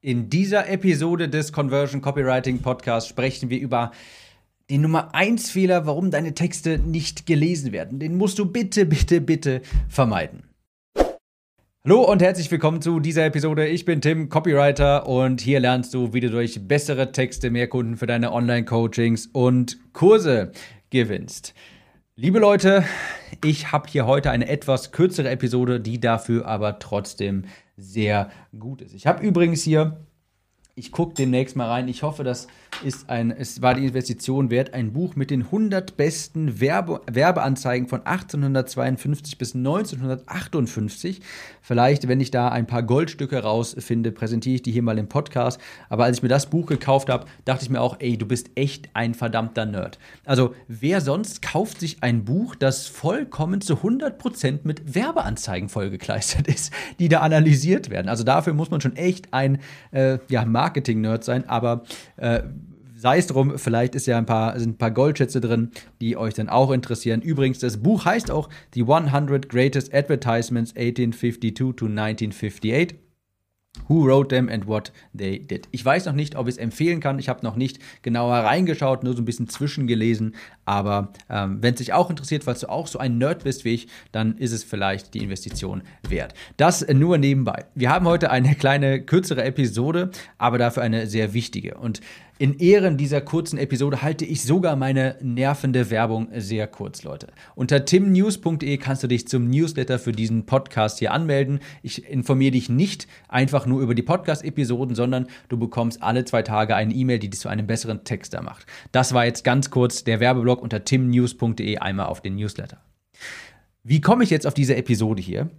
In dieser Episode des Conversion Copywriting Podcasts sprechen wir über den Nummer 1 Fehler, warum deine Texte nicht gelesen werden. Den musst du bitte, bitte, bitte vermeiden. Hallo und herzlich willkommen zu dieser Episode. Ich bin Tim, Copywriter und hier lernst du, wie du durch bessere Texte mehr Kunden für deine Online-Coachings und Kurse gewinnst. Liebe Leute, ich habe hier heute eine etwas kürzere Episode, die dafür aber trotzdem sehr gut ist. Ich habe übrigens hier, ich gucke demnächst mal rein, ich hoffe, das ist ein, es war die Investition wert, ein Buch mit den 100 besten Werbe, Werbeanzeigen von 1852 bis 1958. Vielleicht, wenn ich da ein paar Goldstücke rausfinde, präsentiere ich die hier mal im Podcast. Aber als ich mir das Buch gekauft habe, dachte ich mir auch, ey, du bist echt ein verdammter Nerd. Also, wer sonst kauft sich ein Buch, das vollkommen zu 100% mit Werbeanzeigen vollgekleistert ist, die da analysiert werden? Also, dafür muss man schon echt ein äh, ja, Marketing-Nerd sein. Aber äh, sei es drum, vielleicht ist ja ein paar, sind ein paar Goldschätze drin, die euch dann auch interessieren. Übrigens, das Buch heißt auch The 100 Greatest Advertisements 1852 to 1958. Who wrote them and what they did. Ich weiß noch nicht, ob ich es empfehlen kann. Ich habe noch nicht genauer reingeschaut, nur so ein bisschen zwischengelesen. Aber ähm, wenn es dich auch interessiert, falls du auch so ein Nerd bist wie ich, dann ist es vielleicht die Investition wert. Das nur nebenbei. Wir haben heute eine kleine kürzere Episode, aber dafür eine sehr wichtige. Und in Ehren dieser kurzen Episode halte ich sogar meine nervende Werbung sehr kurz, Leute. Unter timnews.de kannst du dich zum Newsletter für diesen Podcast hier anmelden. Ich informiere dich nicht einfach nur über die Podcast-Episoden, sondern du bekommst alle zwei Tage eine E-Mail, die dich zu einem besseren Texter macht. Das war jetzt ganz kurz der Werbeblock unter timnews.de einmal auf den Newsletter. Wie komme ich jetzt auf diese Episode hier?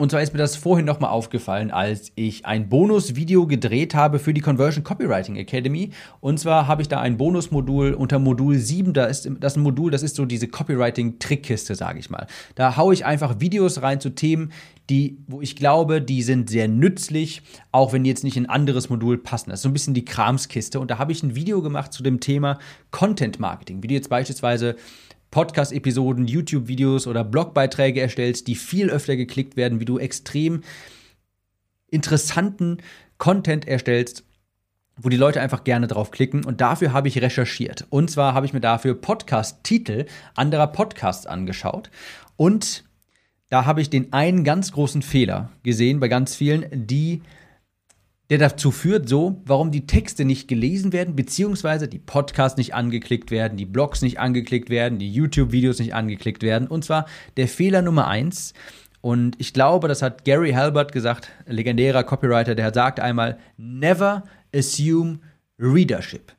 Und zwar ist mir das vorhin nochmal aufgefallen, als ich ein Bonusvideo gedreht habe für die Conversion Copywriting Academy. Und zwar habe ich da ein Bonusmodul unter Modul 7. Da ist das ein Modul, das ist so diese Copywriting-Trickkiste, sage ich mal. Da haue ich einfach Videos rein zu Themen, die, wo ich glaube, die sind sehr nützlich, auch wenn die jetzt nicht in ein anderes Modul passen. Das ist so ein bisschen die Kramskiste. Und da habe ich ein Video gemacht zu dem Thema Content Marketing, wie du jetzt beispielsweise Podcast-Episoden, YouTube-Videos oder Blogbeiträge erstellst, die viel öfter geklickt werden, wie du extrem interessanten Content erstellst, wo die Leute einfach gerne drauf klicken. Und dafür habe ich recherchiert. Und zwar habe ich mir dafür Podcast-Titel anderer Podcasts angeschaut. Und da habe ich den einen ganz großen Fehler gesehen bei ganz vielen, die der dazu führt, so, warum die Texte nicht gelesen werden, beziehungsweise die Podcasts nicht angeklickt werden, die Blogs nicht angeklickt werden, die YouTube-Videos nicht angeklickt werden. Und zwar der Fehler Nummer eins. Und ich glaube, das hat Gary Halbert gesagt, legendärer Copywriter, der sagt einmal, never assume readership.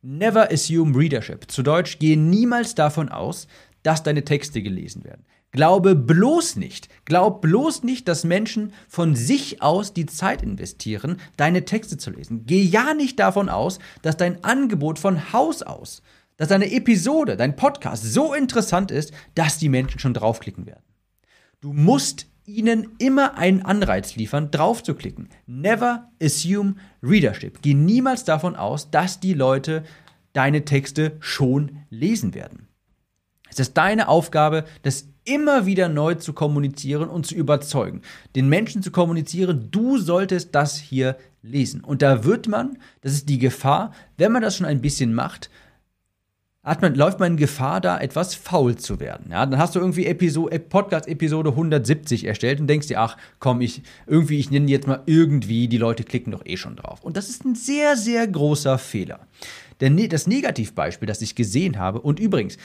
Never assume readership. Zu Deutsch, gehe niemals davon aus, dass deine Texte gelesen werden. Glaube bloß nicht, glaub bloß nicht, dass Menschen von sich aus die Zeit investieren, deine Texte zu lesen. Geh ja nicht davon aus, dass dein Angebot von Haus aus, dass deine Episode, dein Podcast so interessant ist, dass die Menschen schon draufklicken werden. Du musst ihnen immer einen Anreiz liefern, draufzuklicken. Never assume readership. Geh niemals davon aus, dass die Leute deine Texte schon lesen werden. Es ist deine Aufgabe, das immer wieder neu zu kommunizieren und zu überzeugen. Den Menschen zu kommunizieren, du solltest das hier lesen. Und da wird man, das ist die Gefahr, wenn man das schon ein bisschen macht, man, läuft man in Gefahr, da etwas faul zu werden. Ja, dann hast du irgendwie Podcast-Episode 170 erstellt und denkst dir, ach komm, ich irgendwie, ich nenne jetzt mal irgendwie, die Leute klicken doch eh schon drauf. Und das ist ein sehr, sehr großer Fehler. Denn ne, das Negativbeispiel, das ich gesehen habe, und übrigens,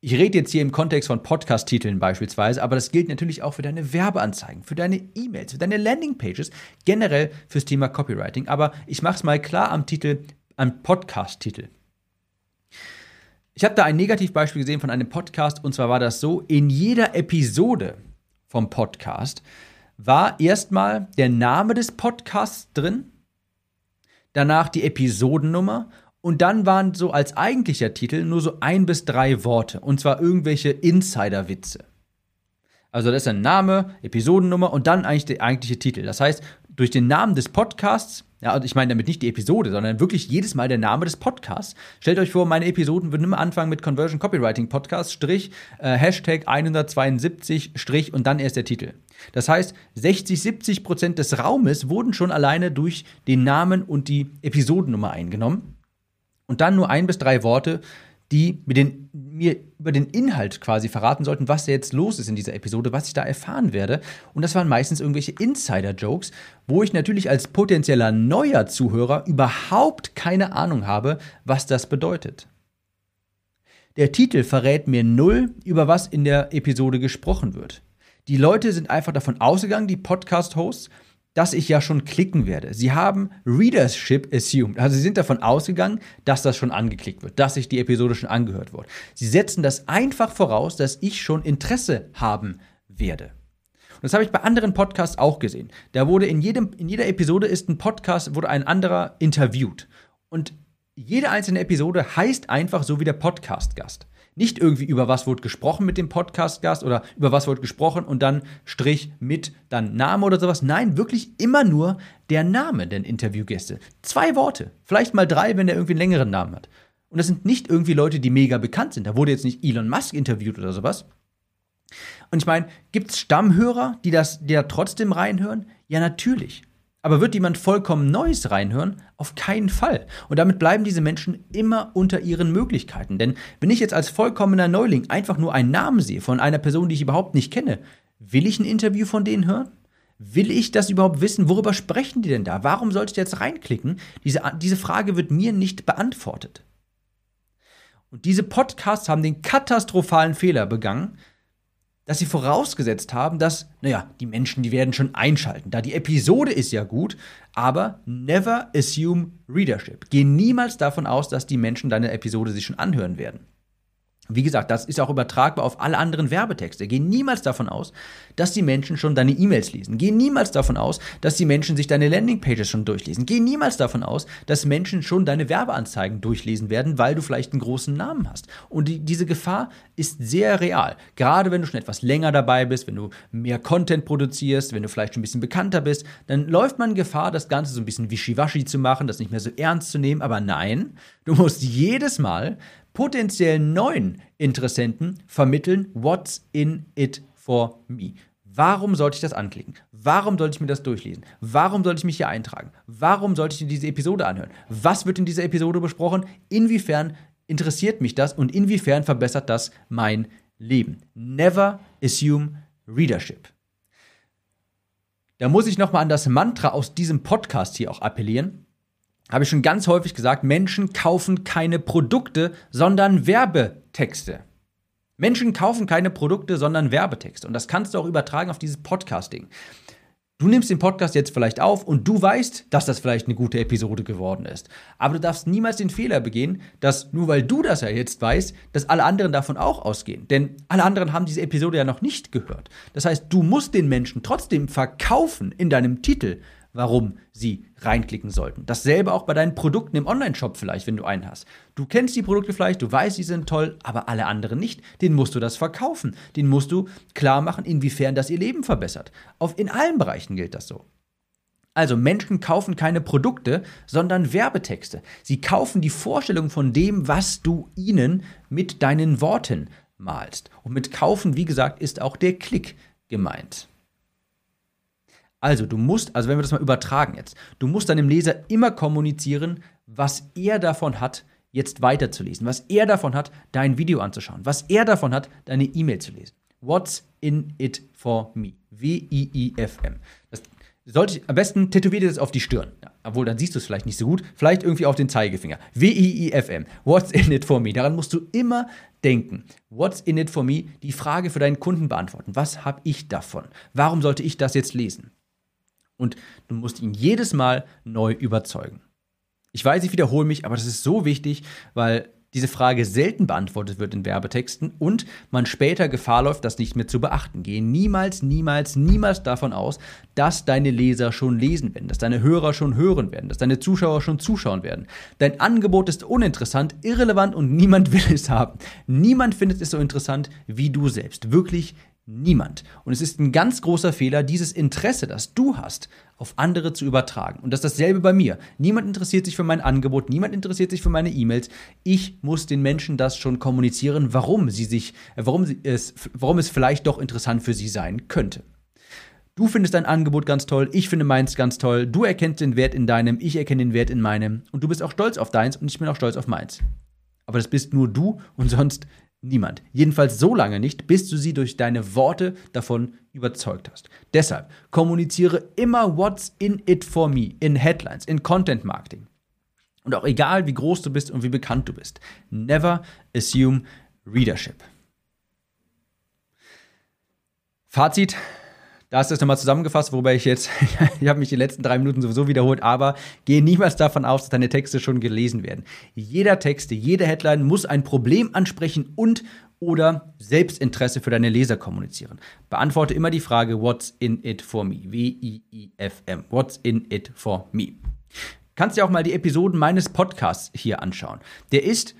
ich rede jetzt hier im Kontext von Podcast-Titeln beispielsweise, aber das gilt natürlich auch für deine Werbeanzeigen, für deine E-Mails, für deine Landingpages, generell fürs Thema Copywriting. Aber ich mache es mal klar am Titel, am Podcast-Titel. Ich habe da ein Negativbeispiel gesehen von einem Podcast und zwar war das so, in jeder Episode vom Podcast war erstmal der Name des Podcasts drin, danach die Episodennummer und dann waren so als eigentlicher Titel nur so ein bis drei Worte. Und zwar irgendwelche Insider-Witze. Also das ist ein Name, Episodennummer und dann eigentlich der eigentliche Titel. Das heißt, durch den Namen des Podcasts Ja, und ich meine damit nicht die Episode, sondern wirklich jedes Mal der Name des Podcasts. Stellt euch vor, meine Episoden würden immer anfangen mit Conversion Copywriting Podcast, Strich, äh, Hashtag 172, Strich und dann erst der Titel. Das heißt, 60, 70 Prozent des Raumes wurden schon alleine durch den Namen und die Episodennummer eingenommen. Und dann nur ein bis drei Worte, die mir, den, mir über den Inhalt quasi verraten sollten, was da jetzt los ist in dieser Episode, was ich da erfahren werde. Und das waren meistens irgendwelche Insider-Jokes, wo ich natürlich als potenzieller neuer Zuhörer überhaupt keine Ahnung habe, was das bedeutet. Der Titel verrät mir null, über was in der Episode gesprochen wird. Die Leute sind einfach davon ausgegangen, die Podcast-Hosts, dass ich ja schon klicken werde. Sie haben Readership assumed. Also sie sind davon ausgegangen, dass das schon angeklickt wird, dass sich die Episode schon angehört wird. Sie setzen das einfach voraus, dass ich schon Interesse haben werde. Und das habe ich bei anderen Podcasts auch gesehen. Da wurde in, jedem, in jeder Episode ist ein Podcast, wurde ein anderer interviewt. Und jede einzelne Episode heißt einfach so wie der Podcast-Gast. Nicht irgendwie über was wurde gesprochen mit dem Podcast-Gast oder über was wurde gesprochen und dann Strich mit, dann Name oder sowas. Nein, wirklich immer nur der Name der Interviewgäste. Zwei Worte, vielleicht mal drei, wenn der irgendwie einen längeren Namen hat. Und das sind nicht irgendwie Leute, die mega bekannt sind. Da wurde jetzt nicht Elon Musk interviewt oder sowas. Und ich meine, gibt es Stammhörer, die, das, die da trotzdem reinhören? Ja, natürlich. Aber wird jemand vollkommen Neues reinhören? Auf keinen Fall. Und damit bleiben diese Menschen immer unter ihren Möglichkeiten. Denn wenn ich jetzt als vollkommener Neuling einfach nur einen Namen sehe von einer Person, die ich überhaupt nicht kenne, will ich ein Interview von denen hören? Will ich das überhaupt wissen? Worüber sprechen die denn da? Warum sollte ich jetzt reinklicken? Diese, diese Frage wird mir nicht beantwortet. Und diese Podcasts haben den katastrophalen Fehler begangen, dass sie vorausgesetzt haben, dass, naja, die Menschen, die werden schon einschalten. Da die Episode ist ja gut, aber never assume readership. Geh niemals davon aus, dass die Menschen deine Episode sich schon anhören werden. Wie gesagt, das ist auch übertragbar auf alle anderen Werbetexte. Geh niemals davon aus, dass die Menschen schon deine E-Mails lesen. Geh niemals davon aus, dass die Menschen sich deine Landingpages schon durchlesen. Geh niemals davon aus, dass Menschen schon deine Werbeanzeigen durchlesen werden, weil du vielleicht einen großen Namen hast. Und die, diese Gefahr ist sehr real. Gerade wenn du schon etwas länger dabei bist, wenn du mehr Content produzierst, wenn du vielleicht schon ein bisschen bekannter bist, dann läuft man Gefahr, das Ganze so ein bisschen wischiwaschi zu machen, das nicht mehr so ernst zu nehmen. Aber nein, du musst jedes Mal potenziellen neuen Interessenten vermitteln, what's in it for me. Warum sollte ich das anklicken? Warum sollte ich mir das durchlesen? Warum sollte ich mich hier eintragen? Warum sollte ich diese Episode anhören? Was wird in dieser Episode besprochen? Inwiefern interessiert mich das und inwiefern verbessert das mein Leben? Never assume readership. Da muss ich nochmal an das Mantra aus diesem Podcast hier auch appellieren habe ich schon ganz häufig gesagt, Menschen kaufen keine Produkte, sondern Werbetexte. Menschen kaufen keine Produkte, sondern Werbetexte. Und das kannst du auch übertragen auf dieses Podcasting. Du nimmst den Podcast jetzt vielleicht auf und du weißt, dass das vielleicht eine gute Episode geworden ist. Aber du darfst niemals den Fehler begehen, dass nur weil du das ja jetzt weißt, dass alle anderen davon auch ausgehen. Denn alle anderen haben diese Episode ja noch nicht gehört. Das heißt, du musst den Menschen trotzdem verkaufen in deinem Titel, warum sie reinklicken sollten. Dasselbe auch bei deinen Produkten im Online-Shop vielleicht, wenn du einen hast. Du kennst die Produkte vielleicht, du weißt, sie sind toll, aber alle anderen nicht. Den musst du das verkaufen. Den musst du klar machen, inwiefern das ihr Leben verbessert. Auf, in allen Bereichen gilt das so. Also Menschen kaufen keine Produkte, sondern Werbetexte. Sie kaufen die Vorstellung von dem, was du ihnen mit deinen Worten malst. Und mit kaufen, wie gesagt, ist auch der Klick gemeint. Also, du musst, also wenn wir das mal übertragen jetzt, du musst deinem Leser immer kommunizieren, was er davon hat, jetzt weiterzulesen, was er davon hat, dein Video anzuschauen, was er davon hat, deine E-Mail zu lesen. What's in it for me? W-I-I-F-M. Das sollte am besten tätowiert ihr das auf die Stirn. Ja, obwohl, dann siehst du es vielleicht nicht so gut. Vielleicht irgendwie auf den Zeigefinger. W-I-I-F-M. What's in it for me? Daran musst du immer denken. What's in it for me? Die Frage für deinen Kunden beantworten. Was habe ich davon? Warum sollte ich das jetzt lesen? Und du musst ihn jedes Mal neu überzeugen. Ich weiß, ich wiederhole mich, aber das ist so wichtig, weil diese Frage selten beantwortet wird in Werbetexten und man später Gefahr läuft, das nicht mehr zu beachten. Gehe niemals, niemals, niemals davon aus, dass deine Leser schon lesen werden, dass deine Hörer schon hören werden, dass deine Zuschauer schon zuschauen werden. Dein Angebot ist uninteressant, irrelevant und niemand will es haben. Niemand findet es so interessant wie du selbst. Wirklich Niemand. Und es ist ein ganz großer Fehler, dieses Interesse, das du hast, auf andere zu übertragen. Und das ist dasselbe bei mir. Niemand interessiert sich für mein Angebot, niemand interessiert sich für meine E-Mails. Ich muss den Menschen das schon kommunizieren, warum sie sich, äh, warum es, warum es vielleicht doch interessant für sie sein könnte. Du findest dein Angebot ganz toll, ich finde meins ganz toll, du erkennst den Wert in deinem, ich erkenne den Wert in meinem und du bist auch stolz auf deins und ich bin auch stolz auf meins. Aber das bist nur du und sonst Niemand. Jedenfalls so lange nicht, bis du sie durch deine Worte davon überzeugt hast. Deshalb kommuniziere immer What's in it for me in Headlines, in Content Marketing. Und auch egal, wie groß du bist und wie bekannt du bist. Never assume readership. Fazit, da ist das nochmal zusammengefasst, wobei ich jetzt, ich habe mich die letzten drei Minuten sowieso wiederholt, aber gehe niemals davon aus, dass deine Texte schon gelesen werden. Jeder Texte, jede Headline muss ein Problem ansprechen und oder Selbstinteresse für deine Leser kommunizieren. Beantworte immer die Frage, what's in it for me? W-I-I-F-M. What's in it for me? Kannst dir auch mal die Episoden meines Podcasts hier anschauen. Der ist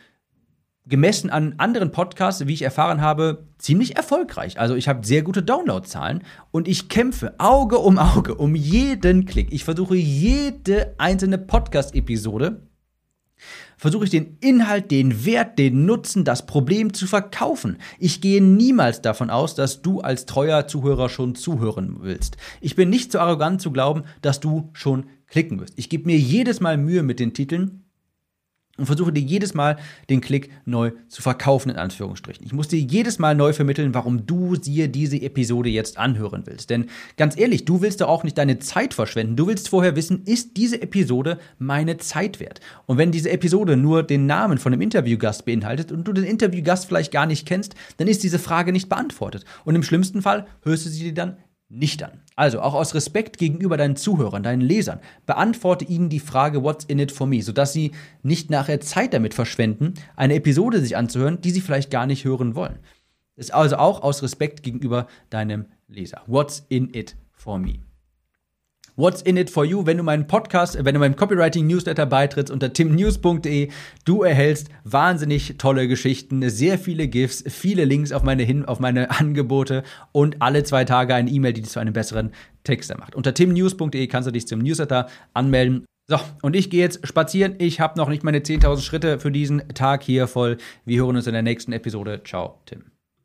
gemessen an anderen Podcasts, wie ich erfahren habe, ziemlich erfolgreich. Also ich habe sehr gute Downloadzahlen und ich kämpfe Auge um Auge um jeden Klick. Ich versuche jede einzelne Podcast-Episode, versuche ich den Inhalt, den Wert, den Nutzen, das Problem zu verkaufen. Ich gehe niemals davon aus, dass du als treuer Zuhörer schon zuhören willst. Ich bin nicht so arrogant zu glauben, dass du schon klicken wirst. Ich gebe mir jedes Mal Mühe mit den Titeln und versuche dir jedes Mal den Klick neu zu verkaufen, in Anführungsstrichen. Ich muss dir jedes Mal neu vermitteln, warum du dir diese Episode jetzt anhören willst. Denn ganz ehrlich, du willst doch auch nicht deine Zeit verschwenden. Du willst vorher wissen, ist diese Episode meine Zeit wert? Und wenn diese Episode nur den Namen von einem Interviewgast beinhaltet und du den Interviewgast vielleicht gar nicht kennst, dann ist diese Frage nicht beantwortet. Und im schlimmsten Fall hörst du sie dir dann nicht an. Also auch aus Respekt gegenüber deinen Zuhörern, deinen Lesern, beantworte ihnen die Frage What's in it for me, sodass sie nicht nachher Zeit damit verschwenden, eine Episode sich anzuhören, die sie vielleicht gar nicht hören wollen. Das ist also auch aus Respekt gegenüber deinem Leser. What's in it for me? What's in it for you, wenn du meinen Podcast, wenn du meinem Copywriting Newsletter beitrittst unter timnews.de. Du erhältst wahnsinnig tolle Geschichten, sehr viele GIFs, viele Links auf meine, Hin auf meine Angebote und alle zwei Tage eine E-Mail, die dich zu einem besseren Texter macht. Unter timnews.de kannst du dich zum Newsletter anmelden. So, und ich gehe jetzt spazieren. Ich habe noch nicht meine 10.000 Schritte für diesen Tag hier voll. Wir hören uns in der nächsten Episode. Ciao, Tim.